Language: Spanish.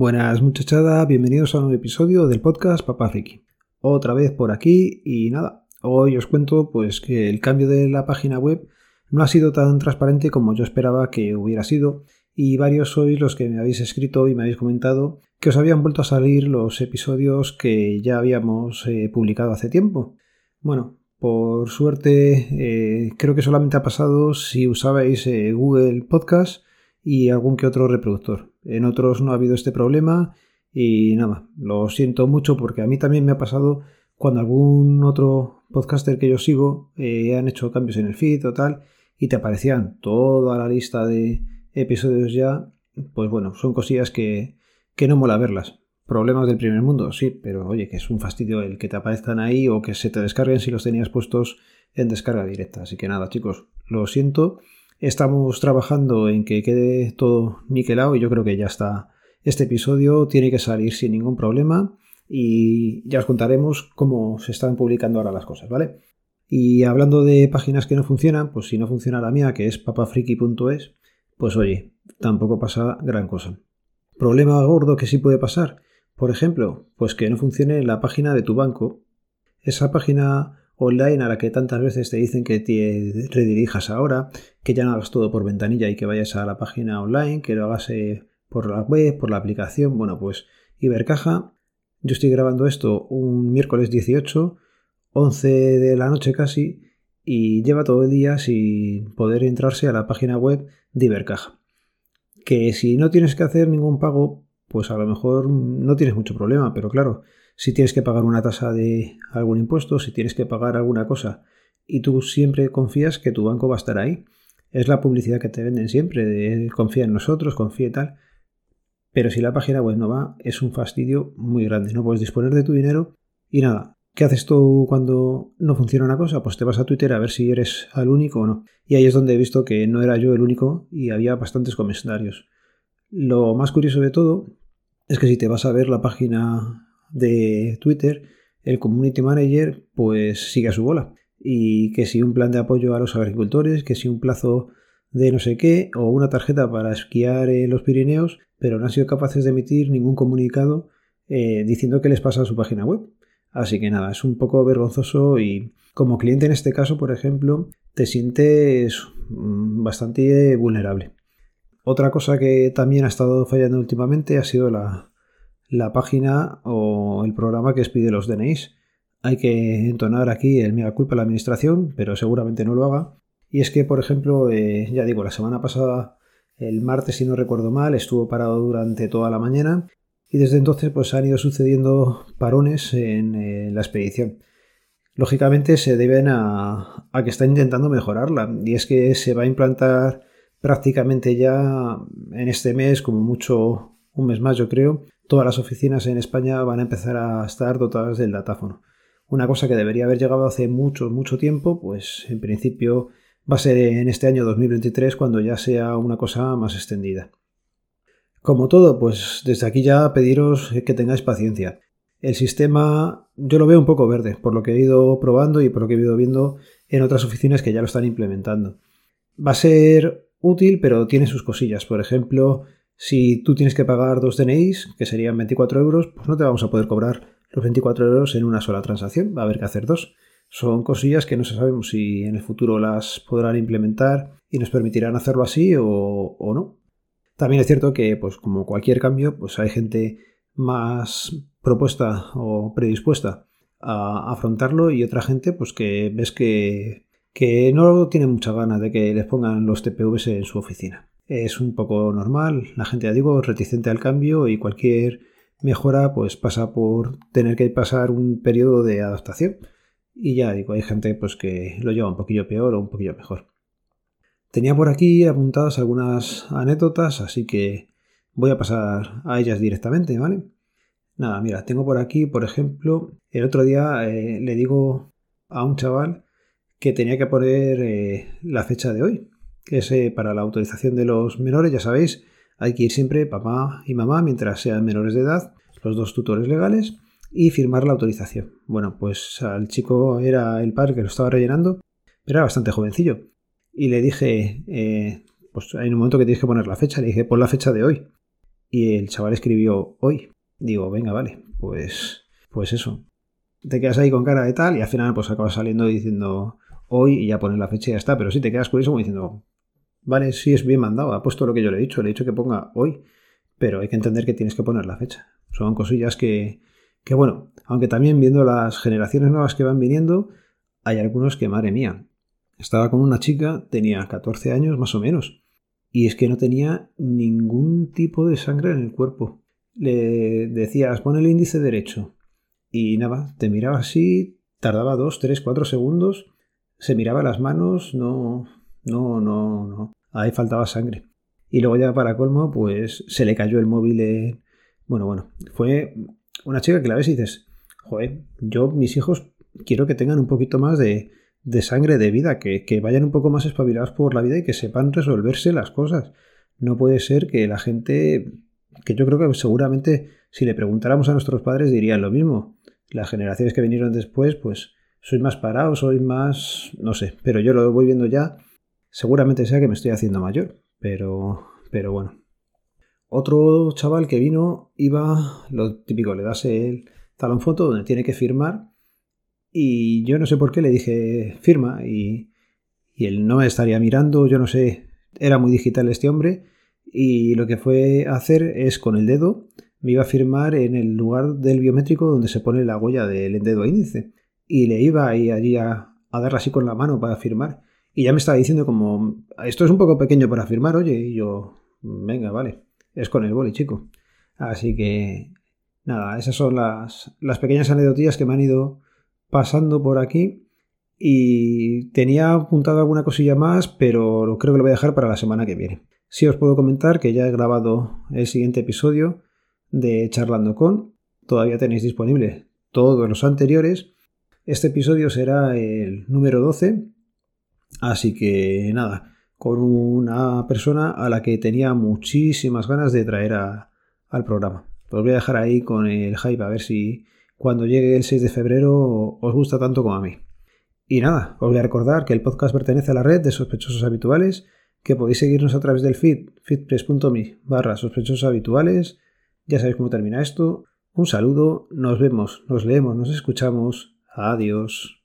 Buenas muchachada, bienvenidos a un nuevo episodio del podcast Papá Friki. Otra vez por aquí y nada, hoy os cuento pues que el cambio de la página web no ha sido tan transparente como yo esperaba que hubiera sido y varios sois los que me habéis escrito y me habéis comentado que os habían vuelto a salir los episodios que ya habíamos eh, publicado hace tiempo. Bueno, por suerte eh, creo que solamente ha pasado si usabais eh, Google Podcast y algún que otro reproductor. En otros no ha habido este problema y nada, lo siento mucho porque a mí también me ha pasado cuando algún otro podcaster que yo sigo eh, han hecho cambios en el feed o tal y te aparecían toda la lista de episodios ya, pues bueno, son cosillas que, que no mola verlas. Problemas del primer mundo, sí, pero oye, que es un fastidio el que te aparezcan ahí o que se te descarguen si los tenías puestos en descarga directa. Así que nada, chicos, lo siento Estamos trabajando en que quede todo niquelado y yo creo que ya está. Este episodio tiene que salir sin ningún problema y ya os contaremos cómo se están publicando ahora las cosas, ¿vale? Y hablando de páginas que no funcionan, pues si no funciona la mía, que es papafriki.es, pues oye, tampoco pasa gran cosa. Problema gordo que sí puede pasar, por ejemplo, pues que no funcione la página de tu banco. Esa página online a la que tantas veces te dicen que te redirijas ahora, que ya no hagas todo por ventanilla y que vayas a la página online, que lo hagas eh, por la web, por la aplicación. Bueno, pues Ibercaja, yo estoy grabando esto un miércoles 18, 11 de la noche casi, y lleva todo el día sin poder entrarse a la página web de Ibercaja. Que si no tienes que hacer ningún pago, pues a lo mejor no tienes mucho problema, pero claro, si tienes que pagar una tasa de algún impuesto, si tienes que pagar alguna cosa y tú siempre confías que tu banco va a estar ahí. Es la publicidad que te venden siempre, de confía en nosotros, confía y tal. Pero si la página web no va, es un fastidio muy grande. No puedes disponer de tu dinero y nada. ¿Qué haces tú cuando no funciona una cosa? Pues te vas a Twitter a ver si eres el único o no. Y ahí es donde he visto que no era yo el único y había bastantes comentarios. Lo más curioso de todo es que si te vas a ver la página de Twitter, el community manager pues sigue a su bola. Y que si un plan de apoyo a los agricultores, que si un plazo de no sé qué, o una tarjeta para esquiar en los Pirineos, pero no han sido capaces de emitir ningún comunicado eh, diciendo que les pasa a su página web. Así que nada, es un poco vergonzoso y como cliente en este caso, por ejemplo, te sientes mm, bastante vulnerable. Otra cosa que también ha estado fallando últimamente ha sido la, la página o el programa que expide los DNIs. Hay que entonar aquí el mega culpa a la administración, pero seguramente no lo haga. Y es que, por ejemplo, eh, ya digo, la semana pasada, el martes, si no recuerdo mal, estuvo parado durante toda la mañana y desde entonces pues han ido sucediendo parones en eh, la expedición. Lógicamente se deben a, a que están intentando mejorarla y es que se va a implantar prácticamente ya en este mes, como mucho un mes más yo creo, todas las oficinas en España van a empezar a estar dotadas del datáfono. Una cosa que debería haber llegado hace mucho, mucho tiempo, pues en principio va a ser en este año 2023 cuando ya sea una cosa más extendida. Como todo, pues desde aquí ya pediros que tengáis paciencia. El sistema yo lo veo un poco verde, por lo que he ido probando y por lo que he ido viendo en otras oficinas que ya lo están implementando. Va a ser útil, pero tiene sus cosillas. Por ejemplo, si tú tienes que pagar dos DNIs, que serían 24 euros, pues no te vamos a poder cobrar los 24 euros en una sola transacción. Va a haber que hacer dos. Son cosillas que no sabemos si en el futuro las podrán implementar y nos permitirán hacerlo así o, no. También es cierto que, pues como cualquier cambio, pues hay gente más propuesta o predispuesta a afrontarlo y otra gente, pues que ves que, que no tiene mucha ganas de que les pongan los TPVs en su oficina es un poco normal. La gente, ya digo, reticente al cambio y cualquier mejora pues pasa por tener que pasar un periodo de adaptación. Y ya digo, hay gente pues que lo lleva un poquillo peor o un poquillo mejor. Tenía por aquí apuntadas algunas anécdotas, así que voy a pasar a ellas directamente, ¿vale? Nada, mira, tengo por aquí, por ejemplo, el otro día eh, le digo a un chaval que tenía que poner eh, la fecha de hoy, que es eh, para la autorización de los menores, ya sabéis, hay que ir siempre papá y mamá mientras sean menores de edad, los dos tutores legales, y firmar la autorización. Bueno, pues al chico era el padre que lo estaba rellenando, pero era bastante jovencillo. Y le dije, eh, pues hay un momento que tienes que poner la fecha, le dije, pon la fecha de hoy. y el chaval escribió hoy. Digo, venga, vale, pues, pues eso. Te quedas ahí con cara de tal y al final pues acabas saliendo diciendo hoy y ya pones la fecha y ya está. Pero sí te quedas eso como diciendo, vale, sí es bien mandado, ha puesto lo que yo le he dicho, le he dicho que ponga hoy, pero hay que entender que tienes que poner la fecha. Son cosillas que, que bueno, aunque también viendo las generaciones nuevas que van viniendo, hay algunos que, madre mía, estaba con una chica, tenía 14 años más o menos, y es que no tenía ningún tipo de sangre en el cuerpo. Le decías, pon el índice derecho, y nada, te miraba así, tardaba 2, 3, 4 segundos, se miraba las manos, no, no, no, no, ahí faltaba sangre. Y luego ya para colmo, pues se le cayó el móvil. Bueno, bueno, fue una chica que la ves y dices, joder, yo, mis hijos, quiero que tengan un poquito más de, de sangre de vida, que, que, vayan un poco más espabilados por la vida y que sepan resolverse las cosas. No puede ser que la gente, que yo creo que seguramente si le preguntáramos a nuestros padres dirían lo mismo. Las generaciones que vinieron después, pues soy más parado, soy más, no sé, pero yo lo voy viendo ya. Seguramente sea que me estoy haciendo mayor, pero, pero bueno. Otro chaval que vino iba, lo típico, le das el talón foto donde tiene que firmar y yo no sé por qué le dije firma y, y él no me estaría mirando, yo no sé, era muy digital este hombre y lo que fue a hacer es con el dedo me iba a firmar en el lugar del biométrico donde se pone la huella del dedo índice y le iba ahí allí a, a darle así con la mano para firmar y ya me estaba diciendo como esto es un poco pequeño para firmar, oye, y yo venga, vale es con el boli, chico. Así que, nada, esas son las, las pequeñas anécdotillas que me han ido pasando por aquí. Y tenía apuntado alguna cosilla más, pero creo que lo voy a dejar para la semana que viene. Sí os puedo comentar que ya he grabado el siguiente episodio de Charlando con. Todavía tenéis disponible todos los anteriores. Este episodio será el número 12. Así que nada, con una persona a la que tenía muchísimas ganas de traer al programa. Os voy a dejar ahí con el hype a ver si cuando llegue el 6 de febrero os gusta tanto como a mí. Y nada, os voy a recordar que el podcast pertenece a la red de sospechosos habituales, que podéis seguirnos a través del feed, feedpress.me barra sospechosos habituales. Ya sabéis cómo termina esto. Un saludo, nos vemos, nos leemos, nos escuchamos. Adiós.